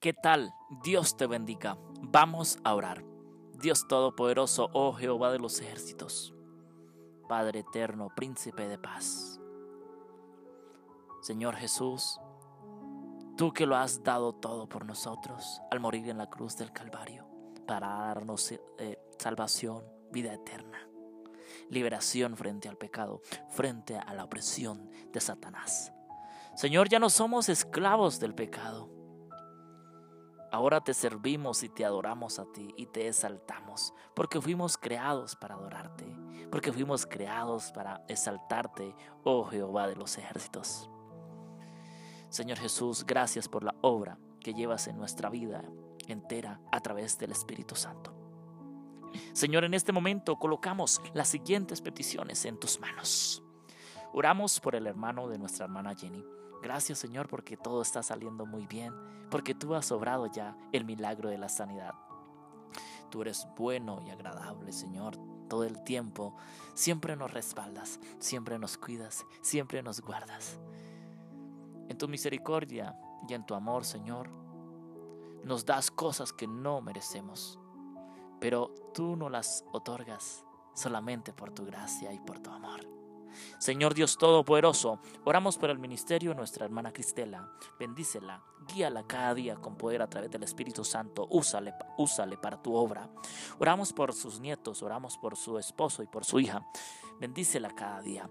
¿Qué tal? Dios te bendiga. Vamos a orar. Dios Todopoderoso, oh Jehová de los ejércitos, Padre eterno, príncipe de paz. Señor Jesús, tú que lo has dado todo por nosotros al morir en la cruz del Calvario para darnos eh, salvación, vida eterna, liberación frente al pecado, frente a la opresión de Satanás. Señor, ya no somos esclavos del pecado Ahora te servimos y te adoramos a ti y te exaltamos, porque fuimos creados para adorarte, porque fuimos creados para exaltarte, oh Jehová de los ejércitos. Señor Jesús, gracias por la obra que llevas en nuestra vida entera a través del Espíritu Santo. Señor, en este momento colocamos las siguientes peticiones en tus manos. Oramos por el hermano de nuestra hermana Jenny Gracias Señor porque todo está saliendo muy bien, porque tú has obrado ya el milagro de la sanidad. Tú eres bueno y agradable Señor todo el tiempo. Siempre nos respaldas, siempre nos cuidas, siempre nos guardas. En tu misericordia y en tu amor Señor, nos das cosas que no merecemos, pero tú no las otorgas solamente por tu gracia y por tu amor. Señor Dios Todopoderoso, oramos por el ministerio de nuestra hermana Cristela. Bendícela, guíala cada día con poder a través del Espíritu Santo. Úsale, úsale para tu obra. Oramos por sus nietos, oramos por su esposo y por su hija. Bendícela cada día.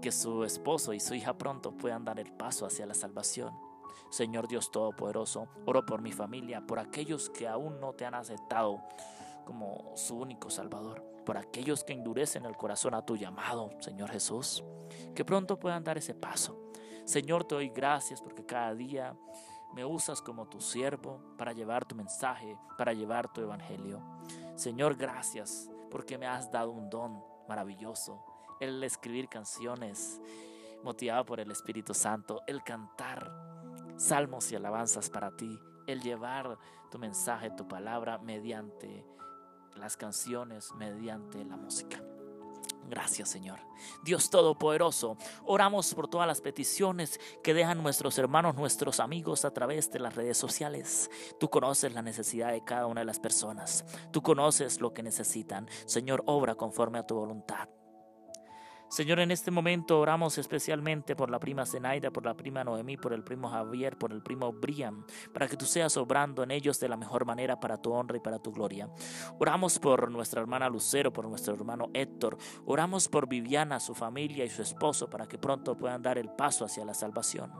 Que su esposo y su hija pronto puedan dar el paso hacia la salvación. Señor Dios Todopoderoso, oro por mi familia, por aquellos que aún no te han aceptado como su único Salvador, por aquellos que endurecen el corazón a tu llamado, Señor Jesús, que pronto puedan dar ese paso. Señor, te doy gracias porque cada día me usas como tu siervo para llevar tu mensaje, para llevar tu evangelio. Señor, gracias porque me has dado un don maravilloso, el escribir canciones motivado por el Espíritu Santo, el cantar salmos y alabanzas para ti, el llevar tu mensaje, tu palabra mediante las canciones mediante la música. Gracias Señor. Dios Todopoderoso, oramos por todas las peticiones que dejan nuestros hermanos, nuestros amigos a través de las redes sociales. Tú conoces la necesidad de cada una de las personas. Tú conoces lo que necesitan. Señor, obra conforme a tu voluntad. Señor, en este momento oramos especialmente por la prima Zenaida, por la prima Noemí, por el primo Javier, por el primo Brian, para que tú seas obrando en ellos de la mejor manera para tu honra y para tu gloria. Oramos por nuestra hermana Lucero, por nuestro hermano Héctor. Oramos por Viviana, su familia y su esposo, para que pronto puedan dar el paso hacia la salvación.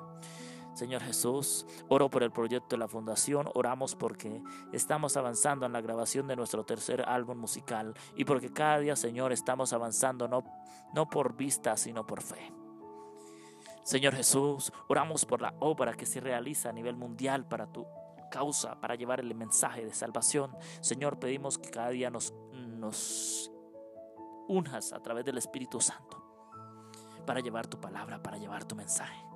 Señor Jesús, oro por el proyecto de la fundación, oramos porque estamos avanzando en la grabación de nuestro tercer álbum musical y porque cada día, Señor, estamos avanzando no, no por vista, sino por fe. Señor Jesús, oramos por la obra que se realiza a nivel mundial para tu causa, para llevar el mensaje de salvación. Señor, pedimos que cada día nos, nos unjas a través del Espíritu Santo para llevar tu palabra, para llevar tu mensaje.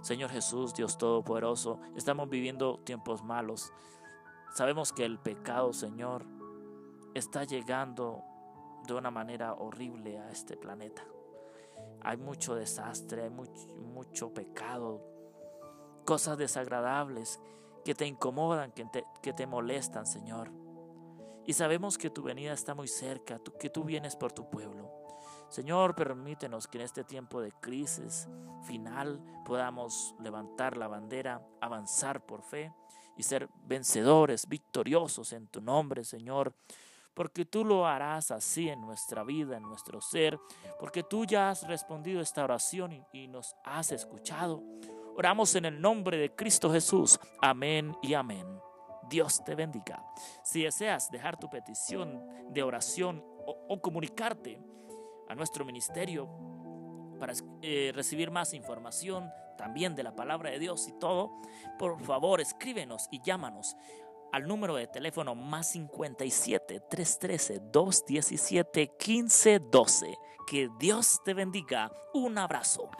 Señor Jesús, Dios Todopoderoso, estamos viviendo tiempos malos. Sabemos que el pecado, Señor, está llegando de una manera horrible a este planeta. Hay mucho desastre, hay mucho, pecado, cosas desagradables que te incomodan, que te, que te molestan, Señor. Y sabemos que tu venida está muy cerca, que tú vienes por tu pueblo. Señor, permítenos que en este tiempo de crisis final podamos levantar la bandera, avanzar por fe y ser vencedores, victoriosos en tu nombre, Señor. Porque tú lo harás así en nuestra vida, en nuestro ser, porque tú ya has respondido esta oración y, nos has escuchado. Oramos en el nombre de Cristo Jesús. Amén y amén. Dios te bendiga. Si deseas dejar tu petición de oración o comunicarte, a nuestro ministerio para eh, recibir más información también de la palabra de Dios y todo, por favor escríbenos y llámanos al número de teléfono más 57 313 217 1512. Que Dios te bendiga. Un abrazo.